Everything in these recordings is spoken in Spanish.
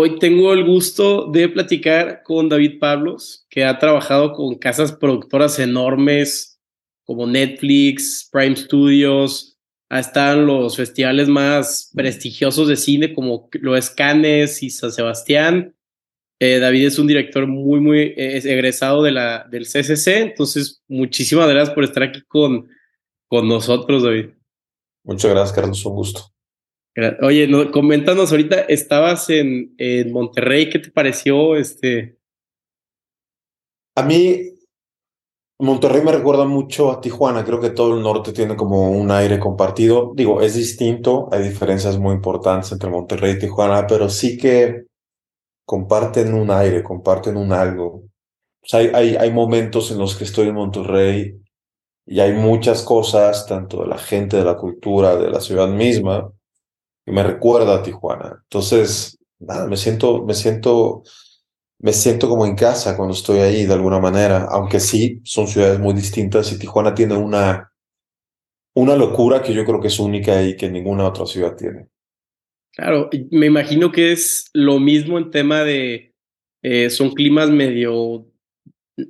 Hoy tengo el gusto de platicar con David Pablos, que ha trabajado con casas productoras enormes como Netflix, Prime Studios, en los festivales más prestigiosos de cine como lo es Cannes y San Sebastián. Eh, David es un director muy, muy egresado de la, del CCC, entonces muchísimas gracias por estar aquí con, con nosotros, David. Muchas gracias, Carlos, un gusto. Oye, no, coméntanos ahorita, estabas en, en, Monterrey, ¿qué te pareció? Este? A mí, Monterrey me recuerda mucho a Tijuana, creo que todo el norte tiene como un aire compartido. Digo, es distinto, hay diferencias muy importantes entre Monterrey y Tijuana, pero sí que comparten un aire, comparten un algo. hay, hay, hay momentos en los que estoy en Monterrey y hay muchas cosas, tanto de la gente, de la cultura, de la ciudad misma, me recuerda a Tijuana. Entonces, nada, me siento, me siento, me siento como en casa cuando estoy ahí de alguna manera, aunque sí, son ciudades muy distintas y Tijuana tiene una, una locura que yo creo que es única y que ninguna otra ciudad tiene. Claro, me imagino que es lo mismo en tema de, eh, son climas medio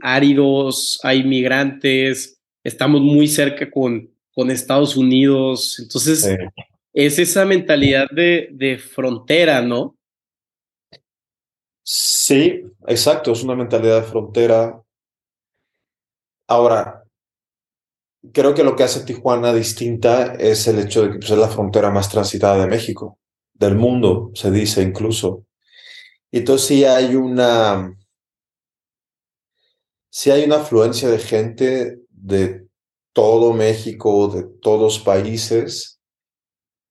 áridos, hay migrantes, estamos muy cerca con, con Estados Unidos, entonces es esa mentalidad de, de frontera, ¿no? Sí, exacto, es una mentalidad de frontera. Ahora, creo que lo que hace Tijuana distinta es el hecho de que pues, es la frontera más transitada de México, del mundo, se dice incluso. Y entonces sí hay una, sí hay una afluencia de gente de todo México, de todos países,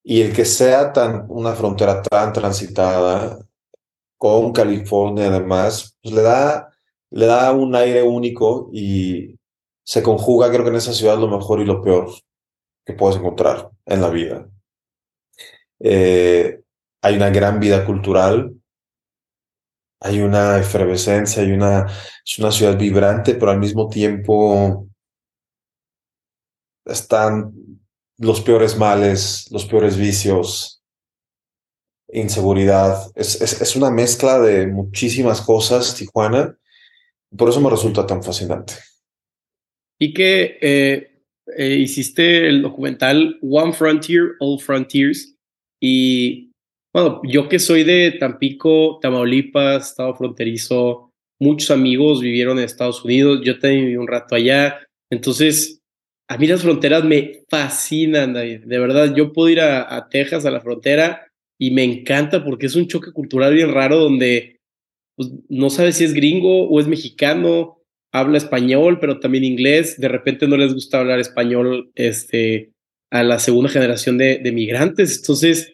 y el que sea tan, una frontera tan transitada con California además, pues le da, le da un aire único y se conjuga creo que en esa ciudad lo mejor y lo peor que puedes encontrar en la vida. Eh, hay una gran vida cultural, hay una efervescencia, hay una, es una ciudad vibrante, pero al mismo tiempo están los peores males, los peores vicios, inseguridad. Es, es, una mezcla de muchísimas cosas, Tijuana. Por eso me resulta tan fascinante. Y que eh, eh, hiciste el documental One Frontier, All Frontiers. Y bueno, yo que soy de Tampico, Tamaulipas, estado fronterizo, muchos amigos vivieron en Estados Unidos, yo también viví un rato allá. Entonces, a mí las fronteras me fascinan, David. De verdad, yo puedo ir a, Texas, a la frontera, y me encanta porque es un choque cultural bien raro donde pues, no sabes si es gringo o es mexicano, habla español, pero también inglés. De repente no les gusta hablar español este, a la segunda generación de, migrantes. Entonces,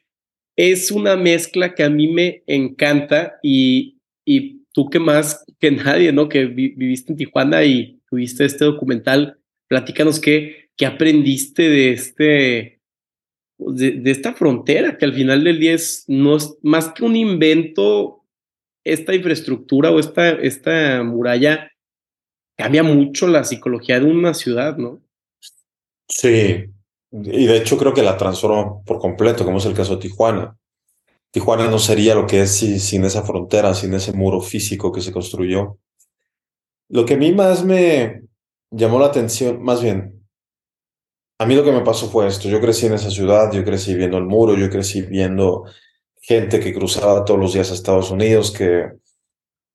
es una mezcla que a mí me encanta y, y tú que más que nadie, ¿no? Que viviste en Tijuana y tuviste este documental platícanos qué, qué aprendiste de este, de, esta frontera, que al final del día es, no es más que un invento, esta infraestructura o esta, esta muralla cambia mucho la psicología de una ciudad, ¿no? Sí, y de hecho creo que la transforma por completo, como es el caso de Tijuana. Tijuana no sería lo que es sin esa frontera, sin ese muro físico que se construyó. Lo que a mí más me, llamó la atención, más bien, a mí lo que me pasó fue esto, yo crecí en esa ciudad, yo crecí viendo el muro, yo crecí viendo gente que cruzaba todos los días a Estados Unidos, que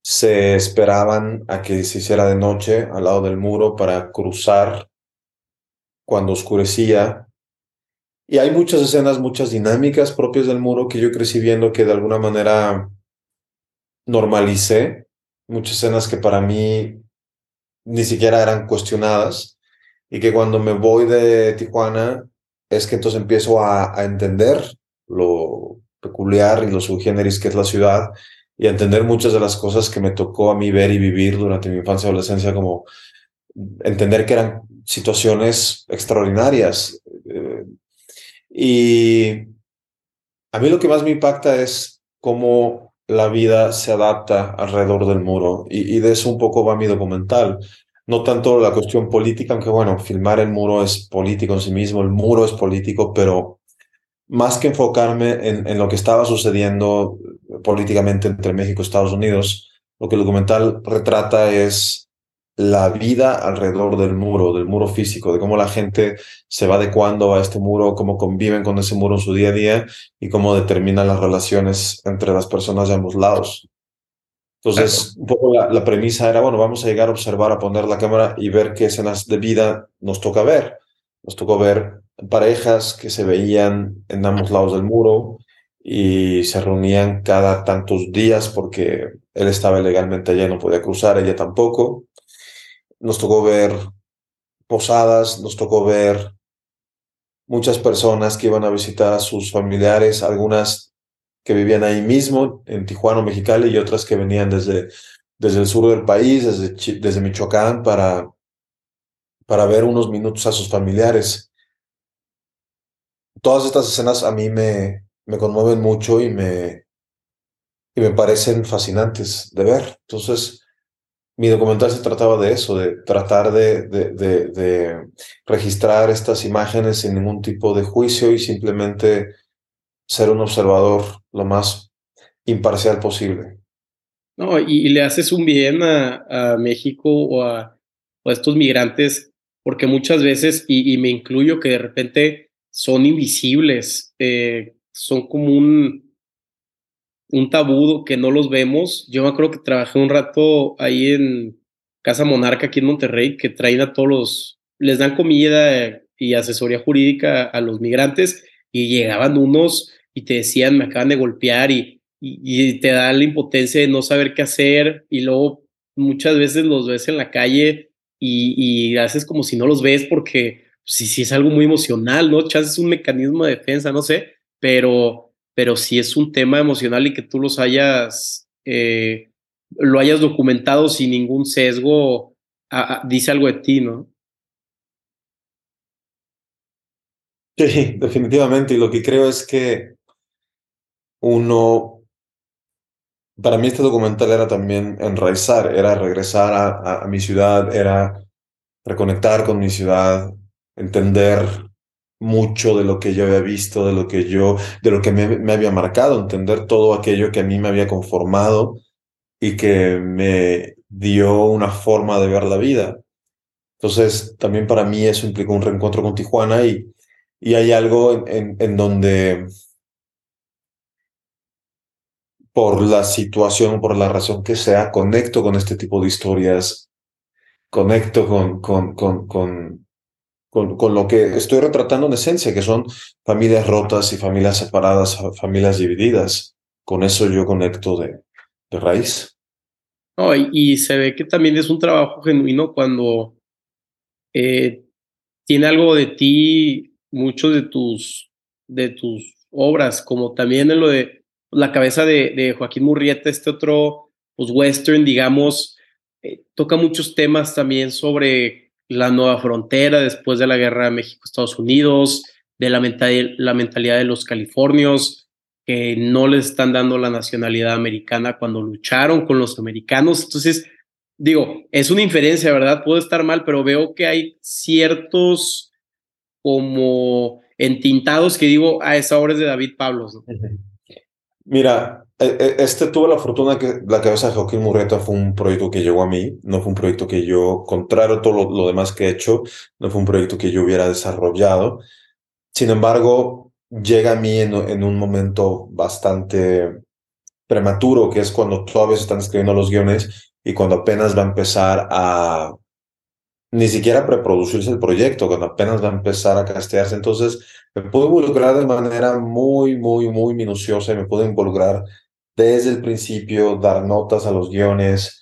se esperaban a que se hiciera de noche al lado del muro para cruzar cuando oscurecía. Y hay muchas escenas, muchas dinámicas propias del muro que yo crecí viendo que de alguna manera normalicé. Muchas escenas que para mí ni siquiera eran cuestionadas y que cuando me voy de Tijuana es que entonces empiezo a, entender lo peculiar y lo subgéneris que es la ciudad y a entender muchas de las cosas que me tocó a mí ver y vivir durante mi infancia y adolescencia, como entender que eran situaciones extraordinarias. Eh, y a mí lo que más me impacta es cómo la vida se adapta alrededor del muro y, de eso un poco va mi documental. No tanto la cuestión política, aunque bueno, filmar el muro es político en sí mismo, el muro es político, pero más que enfocarme en, en lo que estaba sucediendo políticamente entre México y Estados Unidos, lo que el documental retrata es la vida alrededor del muro, del muro físico, de cómo la gente se va adecuando a este muro, cómo conviven con ese muro en su día a día y cómo determinan las relaciones entre las personas de ambos lados. Entonces, un poco la, la, premisa era, bueno, vamos a llegar a observar, a poner la cámara y ver qué escenas de vida nos toca ver. Nos tocó ver parejas que se veían en ambos lados del muro y se reunían cada tantos días porque él estaba ilegalmente allá y no podía cruzar, ella tampoco. Nos tocó ver posadas, nos tocó ver muchas personas que iban a visitar a sus familiares, algunas que vivían ahí mismo, en Tijuana, Mexicali, y otras que venían desde, desde el sur del país, desde, desde Michoacán, para, para ver unos minutos a sus familiares. Todas estas escenas a mí me, me conmueven mucho y me, y me parecen fascinantes de ver. Entonces, mi documental se trataba de eso, de tratar de, registrar estas imágenes sin ningún tipo de juicio y simplemente ser un observador lo más imparcial posible. No, y, le haces un bien a, México o a, estos migrantes, porque muchas veces, y, y, me incluyo, que de repente son invisibles, eh, son como un, un tabú que no los vemos. Yo me acuerdo que trabajé un rato ahí en Casa Monarca, aquí en Monterrey, que traen a todos los, les dan comida y asesoría jurídica a los migrantes y llegaban unos y te decían, me acaban de golpear y, y, y, te da la impotencia de no saber qué hacer y luego muchas veces los ves en la calle y, y haces como si no los ves porque sí, sí es algo muy emocional, ¿no? Chance es un mecanismo de defensa, no sé, pero, pero si es un tema emocional y que tú los hayas, eh, lo hayas documentado sin ningún sesgo, a, a, dice algo de ti, ¿no? Sí, definitivamente. Y lo que creo es que uno, para mí este documental era también enraizar, era regresar a mi ciudad, era reconectar con mi ciudad, entender mucho de lo que yo había visto, de lo que yo, de lo que me, había marcado, entender todo aquello que a mí me había conformado y que me dio una forma de ver la vida. Entonces, también para mí eso implicó un reencuentro con Tijuana y, y hay algo en, en, en donde por la situación, por la razón que sea, conecto con este tipo de historias, conecto con, con, con, con, con, con lo que estoy retratando en esencia, que son familias rotas y familias separadas, familias divididas. Con eso yo conecto de, de raíz. Oh, y, y, se ve que también es un trabajo genuino cuando eh, tiene algo de ti, muchos de tus, de tus obras, como también en lo de la cabeza de, de Joaquín Murrieta, este otro pues, western, digamos, eh, toca muchos temas también sobre la nueva frontera después de la guerra de México-Estados Unidos, de la, la mentalidad de los californios, que no les están dando la nacionalidad americana cuando lucharon con los americanos. Entonces, digo, es una inferencia, ¿verdad? Puedo estar mal, pero veo que hay ciertos como entintados que digo, a ah, esa hora es de David Pablos. Mira, este tuve la fortuna que la cabeza de Joaquín Murrieta fue un proyecto que llegó a mí, no fue un proyecto que yo, contrario a todo lo, demás que he hecho, no fue un proyecto que yo hubiera desarrollado. Sin embargo, llega a mí en, en un momento bastante prematuro, que es cuando todavía se están escribiendo los guiones y cuando apenas va a empezar a ni siquiera preproducirse el proyecto, cuando apenas va a empezar a castearse. Entonces, me puedo involucrar de manera muy, muy, muy minuciosa y me puedo involucrar desde el principio, dar notas a los guiones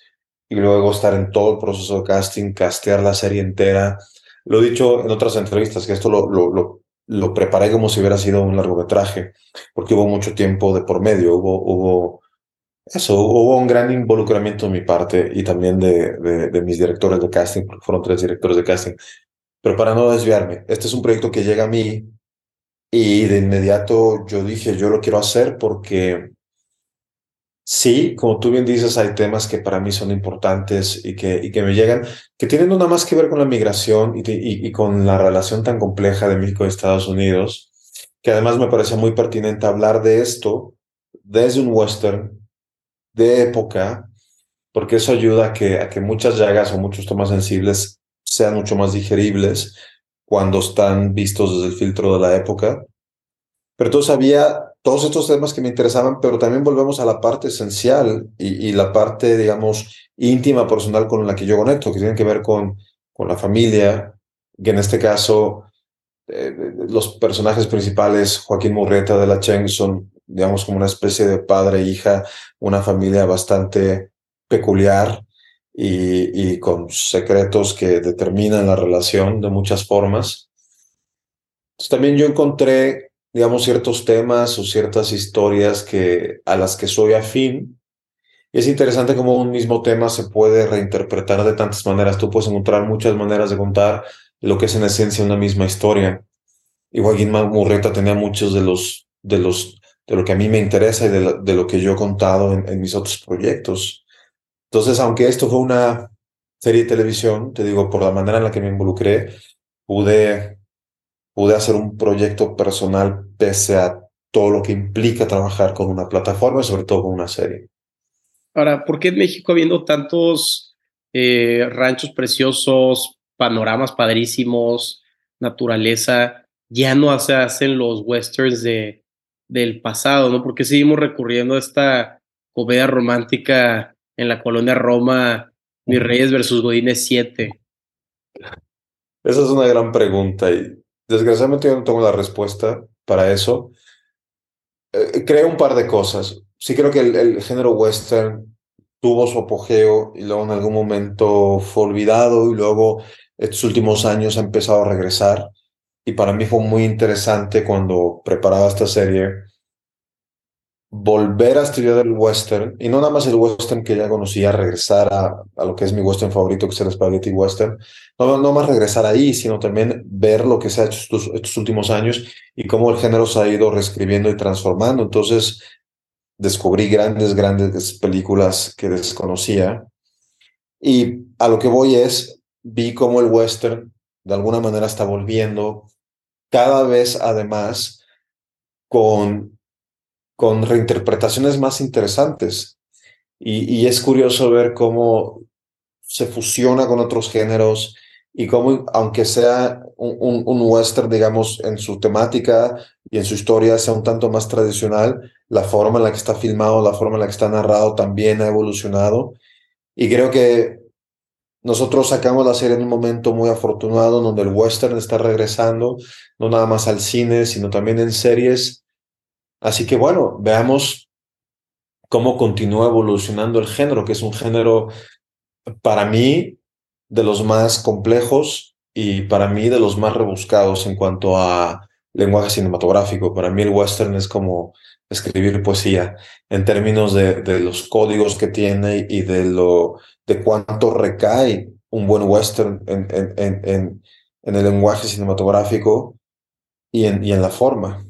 y luego estar en todo el proceso de casting, castear la serie entera. Lo he dicho en otras entrevistas, que esto lo, lo, lo, lo preparé como si hubiera sido un largometraje, porque hubo mucho tiempo de por medio, hubo, hubo eso, hubo un gran involucramiento de mi parte y también de, de, de, mis directores de casting, porque fueron tres directores de casting. Pero para no desviarme, este es un proyecto que llega a mí y de inmediato yo dije, yo lo quiero hacer porque sí, como tú bien dices, hay temas que para mí son importantes y que, y que me llegan, que tienen nada más que ver con la migración y, y, y con la relación tan compleja de México y Estados Unidos que además me parece muy pertinente hablar de esto desde un western de época, porque eso ayuda a que, a que muchas llagas o muchos temas sensibles sean mucho más digeribles cuando están vistos desde el filtro de la época. Pero entonces había todos estos temas que me interesaban, pero también volvemos a la parte esencial y, la parte, digamos, íntima, personal con la que yo conecto, que tiene que ver con, con la familia, que en este caso eh, los personajes principales, Joaquín Murrieta de la Cheng, son, digamos, como una especie de padre e hija, una familia bastante peculiar y, y con secretos que determinan la relación de muchas formas. Entonces, también yo encontré digamos, ciertos temas o ciertas historias que, a las que soy afín. Y es interesante cómo un mismo tema se puede reinterpretar de tantas maneras. Tú puedes encontrar muchas maneras de contar lo que es en esencia una misma historia. Y Joaquín Murreta tenía muchos de los, de los, de lo que a mí me interesa y de de lo que yo he contado en, en mis otros proyectos. Entonces, aunque esto fue una serie de televisión, te digo, por la manera en la que me involucré, pude pude hacer un proyecto personal pese a todo lo que implica trabajar con una plataforma y sobre todo con una serie. Ahora, ¿por qué en México habiendo tantos eh, ranchos preciosos, panoramas padrísimos, naturaleza, ya no se hacen los westerns de, del pasado, ¿no? Porque seguimos recurriendo a esta comedia romántica en la colonia Roma, Mis Reyes versus Godines 7. Esa es una gran pregunta y Desgraciadamente yo no tengo la respuesta para eso. Eh, creo un par de cosas. Sí creo que el, género western tuvo su apogeo y luego en algún momento fue olvidado y luego estos últimos años ha empezado a regresar. Y para mí fue muy interesante cuando preparaba esta serie volver a estudiar el western, y no nada más el western que ya conocía, regresar a, a lo que es mi western favorito, que es el spaghetti western, no, no más regresar ahí, sino también ver lo que se ha hecho estos, estos últimos años y cómo el género se ha ido reescribiendo y transformando. Entonces, descubrí grandes, grandes películas que desconocía. Y a lo que voy es, vi cómo el western de alguna manera está volviendo cada vez además con con reinterpretaciones más interesantes. Y, es curioso ver cómo se fusiona con otros géneros y cómo, aunque sea un, un, western, digamos, en su temática y en su historia sea un tanto más tradicional, la forma en la que está filmado, la forma en la que está narrado también ha evolucionado. Y creo que nosotros sacamos la serie en un momento muy afortunado donde el western está regresando, no nada más al cine, sino también en series Así que bueno, veamos cómo continúa evolucionando el género, que es un género para mí de los más complejos y para mí de los más rebuscados en cuanto a lenguaje cinematográfico. Para mí el western es como escribir poesía en términos de, los códigos que tiene y de lo de cuánto recae un buen western en, el lenguaje cinematográfico y en la forma.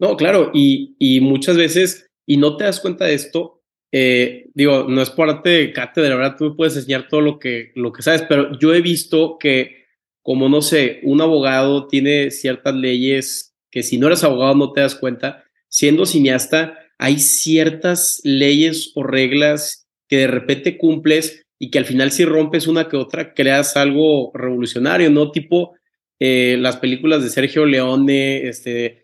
No, claro, y, y muchas veces, y no te das cuenta de esto, eh, digo, no es parte de cátedra, ¿verdad? Tú me puedes enseñar todo lo que, lo que sabes, pero yo he visto que, como no sé, un abogado tiene ciertas leyes que si no eres abogado no te das cuenta, siendo cineasta, hay ciertas leyes o reglas que de repente cumples y que al final si rompes una que otra, creas algo revolucionario, ¿no? Tipo eh, las películas de Sergio Leone, este,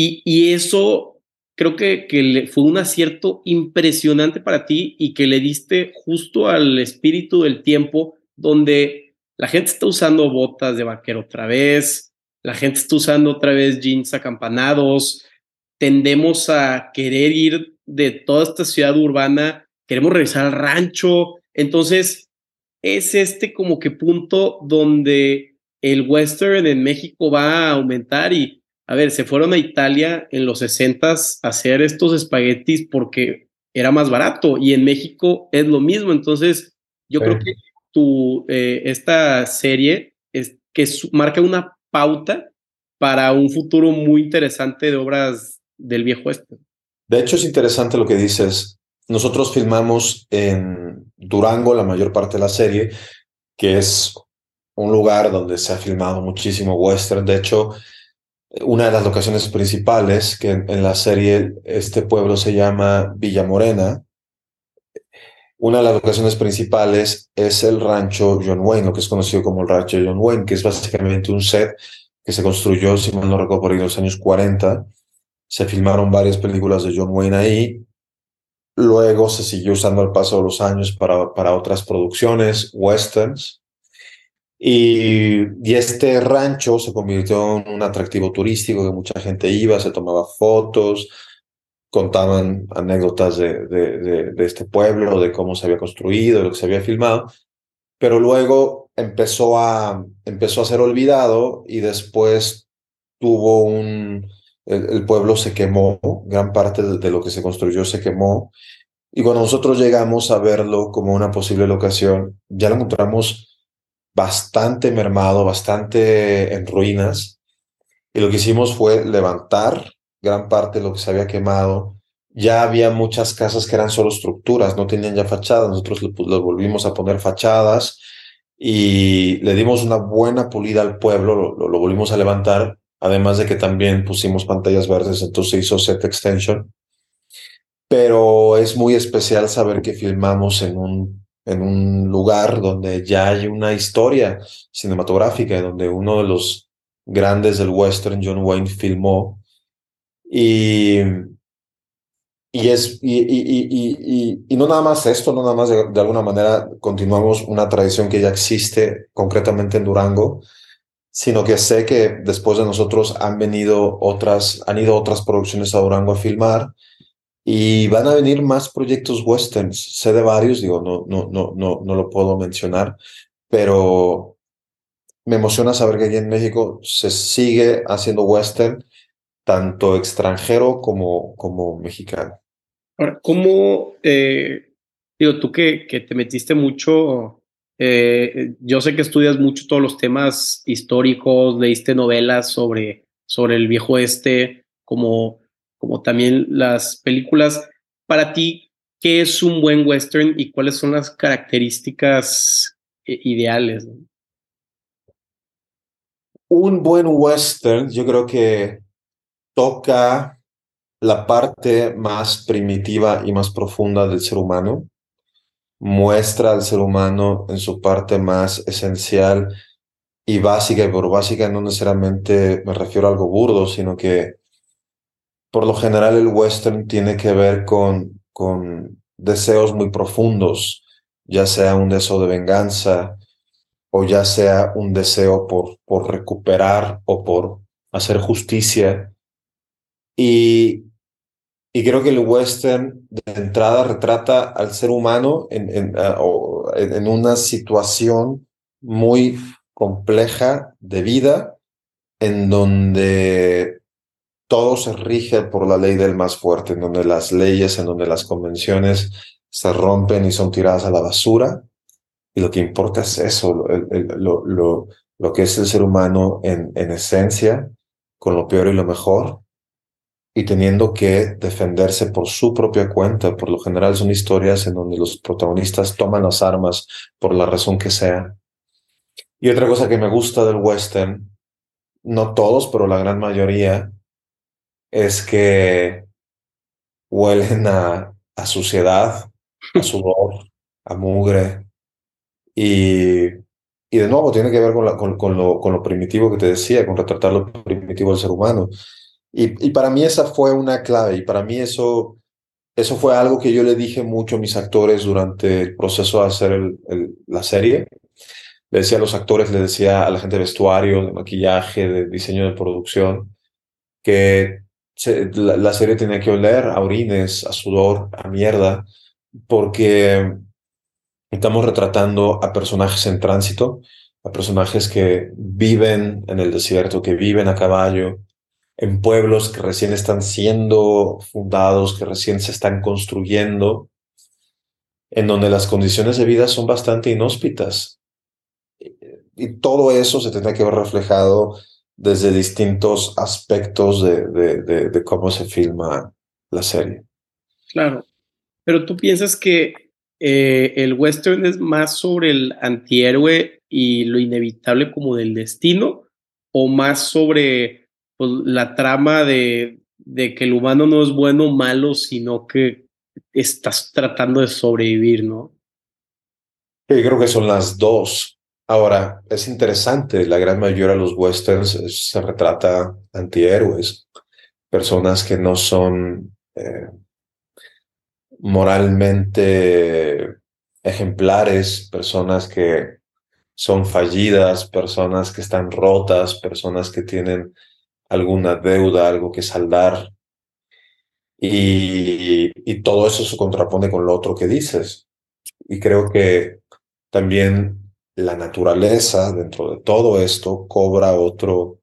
y, eso creo que, que fue un acierto impresionante para ti y que le diste justo al espíritu del tiempo donde la gente está usando botas de vaquero otra vez, la gente está usando otra vez jeans acampanados, tendemos a querer ir de toda esta ciudad urbana, queremos regresar al rancho, entonces es este como que punto donde el western en México va a aumentar y a ver, se fueron a Italia en los 60 a hacer estos espaguetis porque era más barato y en México es lo mismo. Entonces, yo creo que tu, eh, esta serie es que marca una pauta para un futuro muy interesante de obras del viejo este. De hecho, es interesante lo que dices. Nosotros filmamos en Durango la mayor parte de la serie, que es un lugar donde se ha filmado muchísimo western. De hecho, una de las locaciones principales, que en, la serie este pueblo se llama Villa Morena. Una de las locaciones principales es el rancho John Wayne, lo que es conocido como el rancho John Wayne, que es básicamente un set que se construyó, si mal no recuerdo, por ahí en los años 40. Se filmaron varias películas de John Wayne ahí. Luego se siguió usando al paso de los años para, para otras producciones, westerns. Y, este rancho se convirtió en un atractivo turístico que mucha gente iba, se tomaba fotos, contaban anécdotas de, de, de, este pueblo, de cómo se había construido, de lo que se había filmado, pero luego empezó a, empezó a ser olvidado y después tuvo un, el, el pueblo se quemó, gran parte de, lo que se construyó se quemó, y cuando nosotros llegamos a verlo como una posible locación, ya lo encontramos bastante mermado, bastante en ruinas. Y lo que hicimos fue levantar gran parte de lo que se había quemado. Ya había muchas casas que eran solo estructuras, no tenían ya fachadas. Nosotros le, volvimos a poner fachadas y le dimos una buena pulida al pueblo, lo, lo, volvimos a levantar, además de que también pusimos pantallas verdes, entonces se hizo set extension. Pero es muy especial saber que filmamos en un en un lugar donde ya hay una historia cinematográfica, donde uno de los grandes del western, John Wayne, filmó. Y, y, es, y, y, y, no nada más esto, no nada más de, de, alguna manera continuamos una tradición que ya existe concretamente en Durango, sino que sé que después de nosotros han venido otras, han ido otras producciones a Durango a filmar y van a venir más proyectos westerns. Sé de varios, digo, no, no, no, no, no lo puedo mencionar, pero me emociona saber que aquí en México se sigue haciendo western, tanto extranjero como, como mexicano. Ahora, ¿cómo, eh, digo, tú que, que te metiste mucho, eh, yo sé que estudias mucho todos los temas históricos, leíste novelas sobre, sobre el viejo este, como como también las películas. Para ti, ¿qué es un buen western y cuáles son las características eh, ideales? Un buen western, yo creo que toca la parte más primitiva y más profunda del ser humano, muestra al ser humano en su parte más esencial y básica, y por básica no necesariamente me refiero a algo burdo, sino que por lo general el western tiene que ver con, con deseos muy profundos, ya sea un deseo de venganza o ya sea un deseo por, por recuperar o por hacer justicia. Y, y creo que el western de entrada retrata al ser humano en, en, en una situación muy compleja de vida en donde todo se rige por la ley del más fuerte, en donde las leyes, en donde las convenciones se rompen y son tiradas a la basura. Y lo que importa es eso, lo, que es el ser humano en esencia, con lo peor y lo mejor, y teniendo que defenderse por su propia cuenta. Por lo general son historias en donde los protagonistas toman las armas por la razón que sea. Y otra cosa que me gusta del western, no todos, pero la gran mayoría, es que huelen a, a suciedad, a sudor, a mugre. Y, y de nuevo tiene que ver con, la, con, con, lo, con lo primitivo que te decía, con retratar lo primitivo del ser humano. Y, y para mí esa fue una clave y para mí eso, eso fue algo que yo le dije mucho a mis actores durante el proceso de hacer el, el, la serie. Le decía a los actores, le decía a la gente de vestuario, de maquillaje, de diseño de producción, que la, serie tenía que oler a orines, a sudor, a mierda, porque estamos retratando a personajes en tránsito, a personajes que viven en el desierto, que viven a caballo, en pueblos que recién están siendo fundados, que recién se están construyendo, en donde las condiciones de vida son bastante inhóspitas. Y todo eso se tendrá que ver reflejado desde distintos aspectos de, de, de, cómo se filma la serie. Claro, pero tú piensas que eh, el western es más sobre el antihéroe y lo inevitable como del destino, o más sobre pues, la trama de, de que el humano no es bueno o malo, sino que estás tratando de sobrevivir, ¿no? Yo creo que son las dos. Ahora, es interesante, la gran mayoría de los westerns se retrata antihéroes, personas que no son eh, moralmente ejemplares, personas que son fallidas, personas que están rotas, personas que tienen alguna deuda, algo que saldar. Y todo eso se contrapone con lo otro que dices. Y creo que también la naturaleza dentro de todo esto cobra otro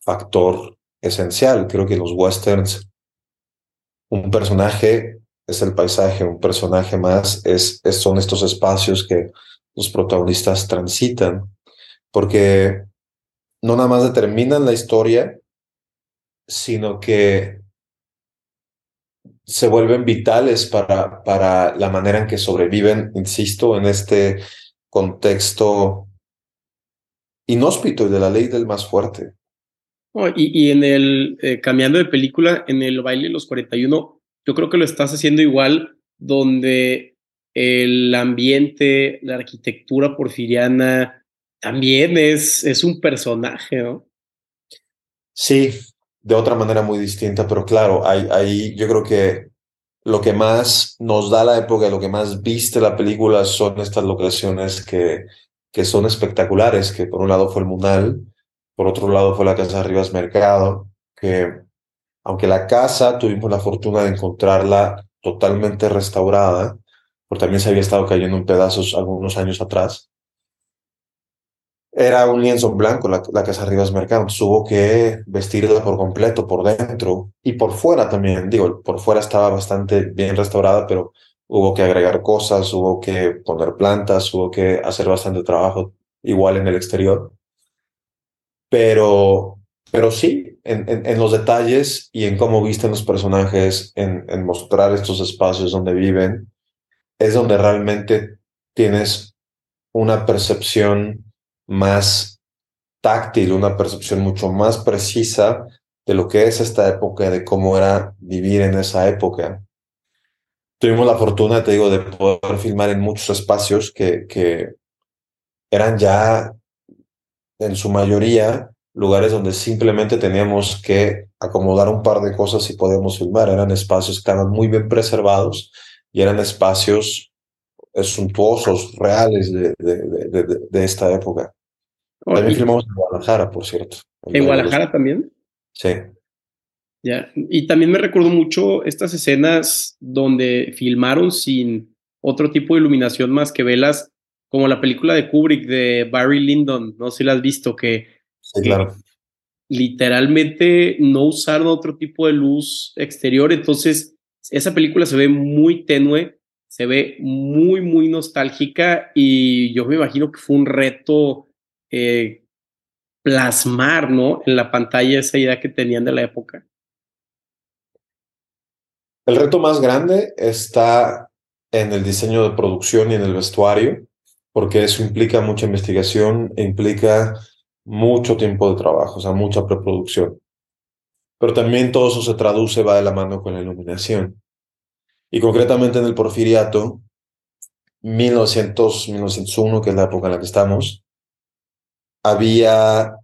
factor esencial. Creo que los westerns, un personaje es el paisaje, un personaje más es, son estos espacios que los protagonistas transitan, porque no nada más determinan la historia, sino que se vuelven vitales para, para la manera en que sobreviven, insisto, en este contexto inhóspito y de la ley del más fuerte. y, y, en el, eh, cambiando de película, en el baile de los 41, yo creo que lo estás haciendo igual, donde el ambiente, la arquitectura porfiriana también es, es un personaje, ¿no? Sí, de otra manera muy distinta, pero claro, ahí, yo creo que lo que más nos da la época, lo que más viste la película son estas locaciones que, que son espectaculares, que por un lado fue el Munal, por otro lado fue la Casa Rivas Mercado, que aunque la casa tuvimos la fortuna de encontrarla totalmente restaurada, porque también se había estado cayendo en pedazos algunos años atrás, era un lienzo blanco la, la Casa Rivas Mercado, tuvo que vestirla por completo, por dentro y por fuera también. Digo, por fuera estaba bastante bien restaurada, pero hubo que agregar cosas, hubo que poner plantas, hubo que hacer bastante trabajo igual en el exterior. Pero, pero sí, en, en, los detalles y en cómo visten los personajes, en, en mostrar estos espacios donde viven, es donde realmente tienes una percepción más táctil, una percepción mucho más precisa de lo que es esta época, de cómo era vivir en esa época. Tuvimos la fortuna, te digo, de poder filmar en muchos espacios que, que eran ya, en su mayoría, lugares donde simplemente teníamos que acomodar un par de cosas y podíamos filmar. Eran espacios que estaban muy bien preservados y eran espacios suntuosos, reales de, de, de esta época. También filmamos en Guadalajara, por cierto. ¿En Guadalajara también? Sí. Ya. Y también me recuerdo mucho estas escenas donde filmaron sin otro tipo de iluminación más que velas, como la película de Kubrick de Barry Lyndon, no sé si la has visto, que, sí, claro. literalmente no usaron otro tipo de luz exterior, entonces esa película se ve muy tenue, se ve muy, muy nostálgica y yo me imagino que fue un reto eh, plasmar, ¿no? En la pantalla esa idea que tenían de la época. El reto más grande está en el diseño de producción y en el vestuario, porque eso implica mucha investigación e implica mucho tiempo de trabajo, o sea, mucha preproducción. Pero también todo eso se traduce, va de la mano con la iluminación. Y concretamente en el Porfiriato, 1900, 1901, que es la época en la que estamos, había,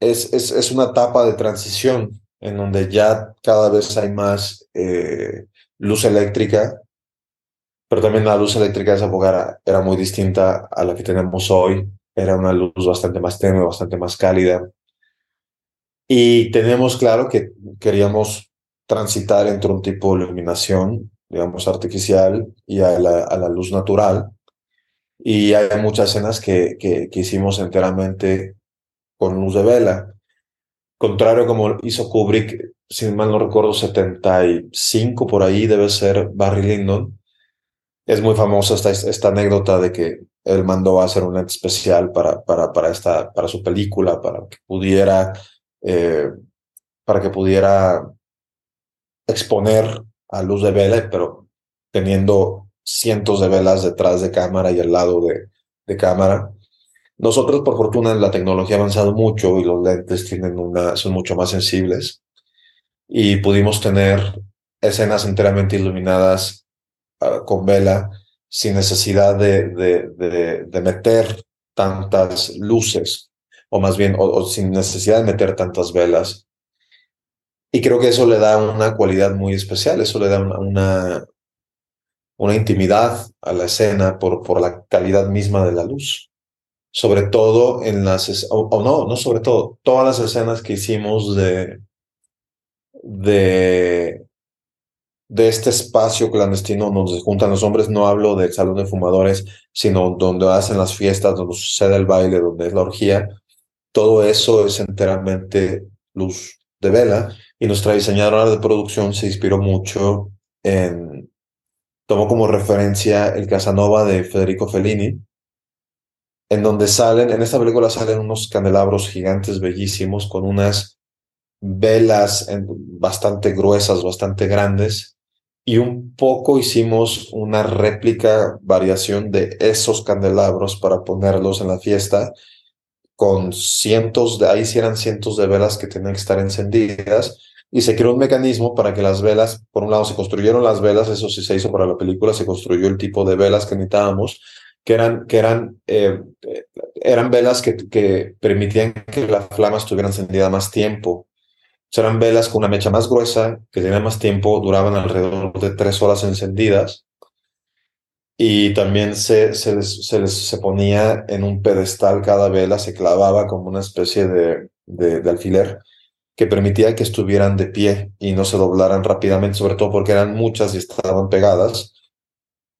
es, es, es, una etapa de transición en donde ya cada vez hay más eh, luz eléctrica, pero también la luz eléctrica de esa época era, muy distinta a la que tenemos hoy, era una luz bastante más tenue, bastante más cálida. Y teníamos claro que queríamos transitar entre un tipo de iluminación, digamos, artificial y a la, a la luz natural. Y hay muchas escenas que, que, hicimos enteramente con luz de vela. Contrario como hizo Kubrick, si mal no recuerdo, 75 por ahí debe ser Barry Lyndon. Es muy famosa esta, esta anécdota de que él mandó a hacer un especial para, para, para, esta, para su película, para que pudiera, eh, para que pudiera exponer a luz de vela, pero teniendo cientos de velas detrás de cámara y al lado de, de cámara. Nosotros, por fortuna, la tecnología ha avanzado mucho y los lentes tienen una, son mucho más sensibles y pudimos tener escenas enteramente iluminadas uh, con vela sin necesidad de, de, de, meter tantas luces, o más bien, o, sin necesidad de meter tantas velas. Y creo que eso le da una cualidad muy especial, eso le da una, una intimidad a la escena por, por la calidad misma de la luz. Sobre todo en las, o, o no, no sobre todo, todas las escenas que hicimos de, de, de este espacio clandestino donde se juntan los hombres, no hablo del salón de fumadores, sino donde hacen las fiestas, donde sucede el baile, donde es la orgía, todo eso es enteramente luz de vela y nuestra diseñadora de producción se inspiró mucho en, tomó como referencia el Casanova de Federico Fellini, en donde salen, en esta película salen unos candelabros gigantes bellísimos con unas velas bastante gruesas, bastante grandes, y un poco hicimos una réplica, variación de esos candelabros para ponerlos en la fiesta, con cientos de, ahí eran cientos de velas que tenían que estar encendidas, y se creó un mecanismo para que las velas, por un lado se construyeron las velas, eso sí se hizo para la película, se construyó el tipo de velas que necesitábamos, que eran, que eran, eh, eran velas que, que permitían que la flama estuviera encendida más tiempo eran velas con una mecha más gruesa, que tenían más tiempo, duraban alrededor de tres horas encendidas. Y también se, se, les, se, se ponía en un pedestal cada vela, se clavaba como una especie de, de, de alfiler que permitía que estuvieran de pie y no se doblaran rápidamente, sobre todo porque eran muchas y estaban pegadas.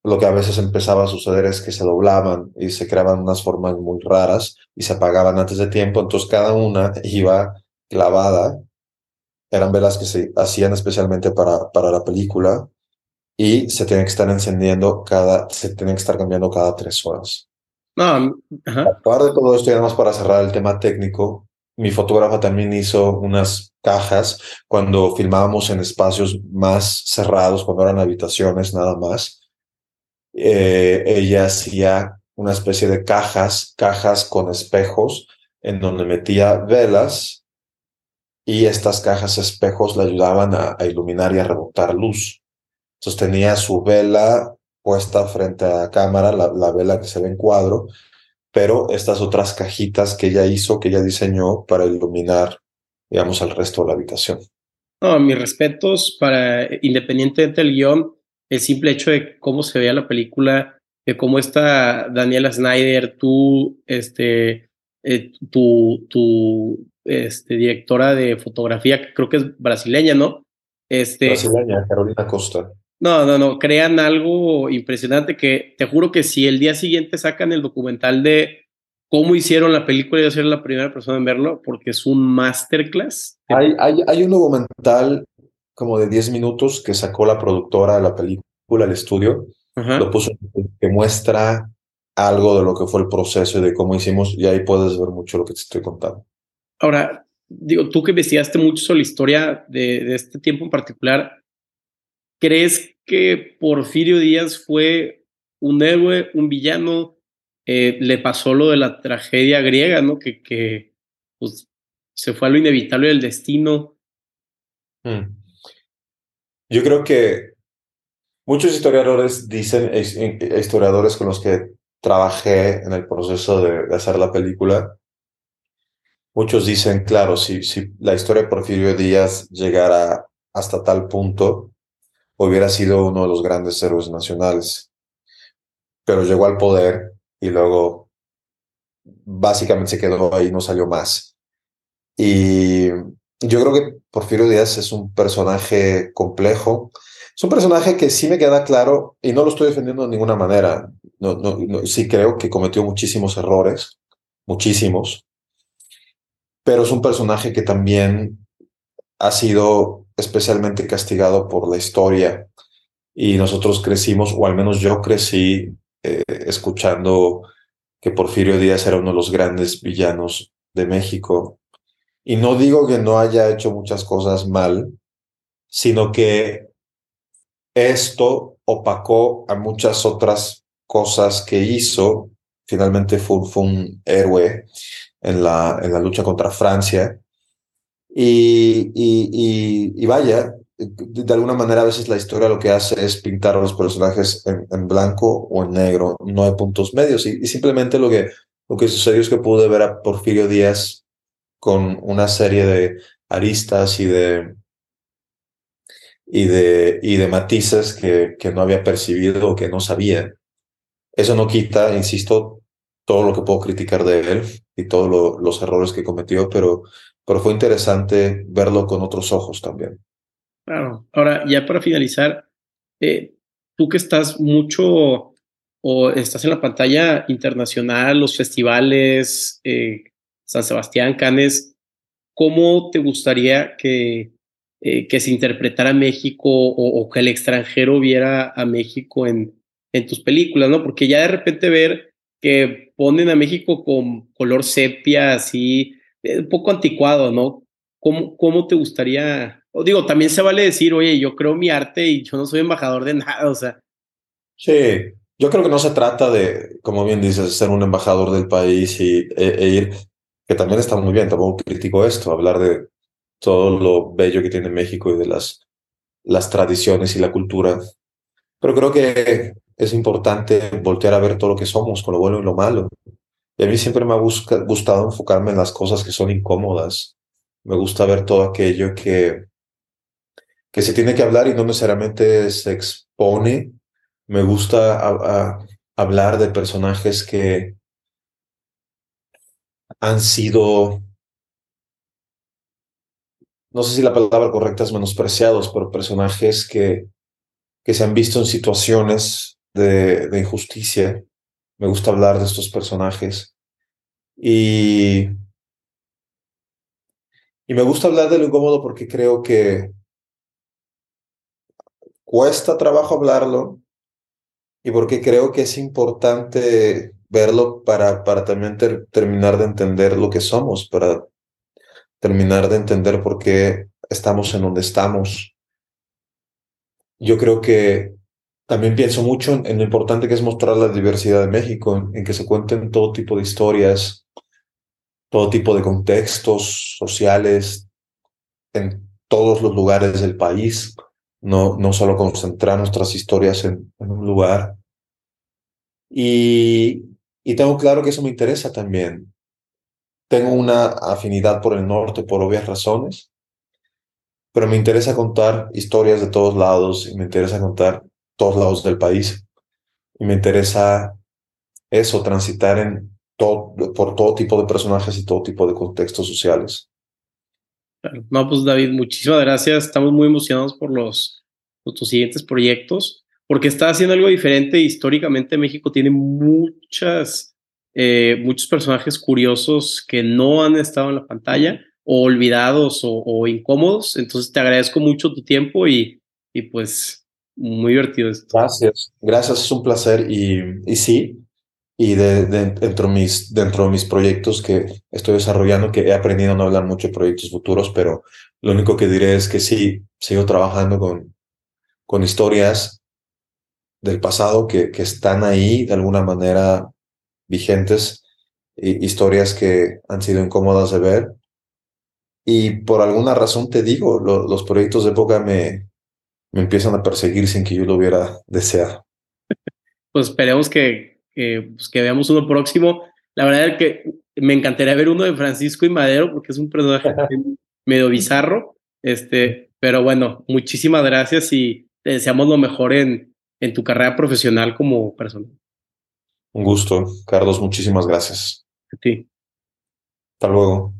Lo que a veces empezaba a suceder es que se doblaban y se creaban unas formas muy raras y se apagaban antes de tiempo, entonces cada una iba clavada eran velas que se hacían especialmente para, para la película y se tienen que estar encendiendo cada, se tienen que estar cambiando cada tres horas. No. Aparte de todo esto, y además para cerrar el tema técnico, mi fotógrafa también hizo unas cajas cuando filmábamos en espacios más cerrados, cuando eran habitaciones nada más. Eh, ella hacía una especie de cajas, cajas con espejos, en donde metía velas y estas cajas espejos le ayudaban a, iluminar y a rebotar luz. Entonces tenía su vela puesta frente a la cámara, la, la, vela que se ve en cuadro, pero estas otras cajitas que ella hizo, que ella diseñó para iluminar, digamos, al resto de la habitación. No, mis respetos para, independientemente del guion, el simple hecho de cómo se veía la película, de cómo está Daniela Snyder, tú, este, eh, tu, tu este, directora de fotografía, que creo que es brasileña, ¿no? Este, brasileña, Carolina Costa. No, no, no, crean algo impresionante que te juro que si el día siguiente sacan el documental de cómo hicieron la película, yo seré la primera persona en verlo porque es un masterclass. Hay, hay, hay un documental como de 10 minutos que sacó la productora de la película, el estudio, Ajá. lo puso, que muestra algo de lo que fue el proceso y de cómo hicimos, y ahí puedes ver mucho lo que te estoy contando. Ahora, digo, tú que investigaste mucho sobre la historia de, de este tiempo en particular, ¿crees que Porfirio Díaz fue un héroe, un villano? Eh, le pasó lo de la tragedia griega, ¿no? Que, que pues, se fue a lo inevitable del destino. Hmm. Yo creo que muchos historiadores dicen, historiadores con los que trabajé en el proceso de, de hacer la película, Muchos dicen, claro, si, si la historia de Porfirio Díaz llegara hasta tal punto, hubiera sido uno de los grandes héroes nacionales. Pero llegó al poder y luego básicamente se quedó ahí, no salió más. Y yo creo que Porfirio Díaz es un personaje complejo. Es un personaje que sí me queda claro, y no lo estoy defendiendo de ninguna manera. No, no, sí creo que cometió muchísimos errores, muchísimos pero es un personaje que también ha sido especialmente castigado por la historia y nosotros crecimos, o al menos yo crecí eh, escuchando que Porfirio Díaz era uno de los grandes villanos de México. Y no digo que no haya hecho muchas cosas mal, sino que esto opacó a muchas otras cosas que hizo finalmente fue, fue un héroe en la, en la lucha contra Francia. Y, y, y, vaya, de alguna manera a veces la historia lo que hace es pintar a los personajes en, en blanco o en negro, no hay puntos medios. Y, y, simplemente lo que, lo que sucedió es que pude ver a Porfirio Díaz con una serie de aristas y de, y de, y de matices que, que no había percibido o que no sabía. Eso no quita, insisto, todo lo que puedo criticar de él y todos los errores que cometió, pero, pero fue interesante verlo con otros ojos también. Claro. Ahora, ya para finalizar, eh, tú que estás mucho o estás en la pantalla internacional, los festivales, eh, San Sebastián, Cannes, ¿cómo te gustaría que, eh, que se interpretara México o, o, que el extranjero viera a México en, en tus películas, ¿no? Porque ya de repente ver que ponen a México con color sepia, así, un poco anticuado, ¿no? ¿Cómo, cómo te gustaría? O digo, también se vale decir, oye, yo creo mi arte y yo no soy embajador de nada, o sea. Sí, yo creo que no se trata de, como bien dices, ser un embajador del país y, e, e ir, que también está muy bien, tampoco critico esto, hablar de todo lo bello que tiene México y de las, las tradiciones y la cultura. Pero creo que es importante voltear a ver todo lo que somos, con lo bueno y lo malo. Y a mí siempre me ha gustado enfocarme en las cosas que son incómodas. Me gusta ver todo aquello que, que se tiene que hablar y no necesariamente se expone. Me gusta hablar de personajes que han sido, no sé si la palabra correcta es menospreciados, pero personajes que, que se han visto en situaciones de, de injusticia. Me gusta hablar de estos personajes. Y, y me gusta hablar de lo incómodo porque creo que cuesta trabajo hablarlo y porque creo que es importante verlo para, para también terminar de entender lo que somos, para terminar de entender por qué estamos en donde estamos. Yo creo que también pienso mucho en, lo importante que es mostrar la diversidad de México, en, que se cuenten todo tipo de historias, todo tipo de contextos sociales, en todos los lugares del país, no, no solo concentrar nuestras historias en, un lugar. Y, y tengo claro que eso me interesa también. Tengo una afinidad por el norte por obvias razones, pero me interesa contar historias de todos lados y me interesa contar todos lados del país. Y me interesa eso, transitar en todo, por todo tipo de personajes y todo tipo de contextos sociales. No, pues David, muchísimas gracias. Estamos muy emocionados por los, por tus siguientes proyectos, porque está haciendo algo diferente. Históricamente México tiene muchas, eh, muchos personajes curiosos que no han estado en la pantalla o olvidados o, o incómodos. Entonces te agradezco mucho tu tiempo y, y pues muy divertido esto. Gracias, gracias, es un placer y, y sí, y de, dentro, mis, dentro de mis proyectos que estoy desarrollando, que he aprendido a no hablar mucho de proyectos futuros, pero lo único que diré es que sí, sigo trabajando con, con historias del pasado que, que están ahí de alguna manera vigentes, y historias que han sido incómodas de ver. Y por alguna razón te digo, los proyectos de época me, me empiezan a perseguir sin que yo lo hubiera deseado. Pues esperemos que, pues que veamos uno próximo. La verdad es que me encantaría ver uno de Francisco y Madero porque es un personaje medio bizarro. Este, pero bueno, muchísimas gracias y te deseamos lo mejor en, en tu carrera profesional como persona. Un gusto, Carlos, muchísimas gracias. A ti. Hasta luego.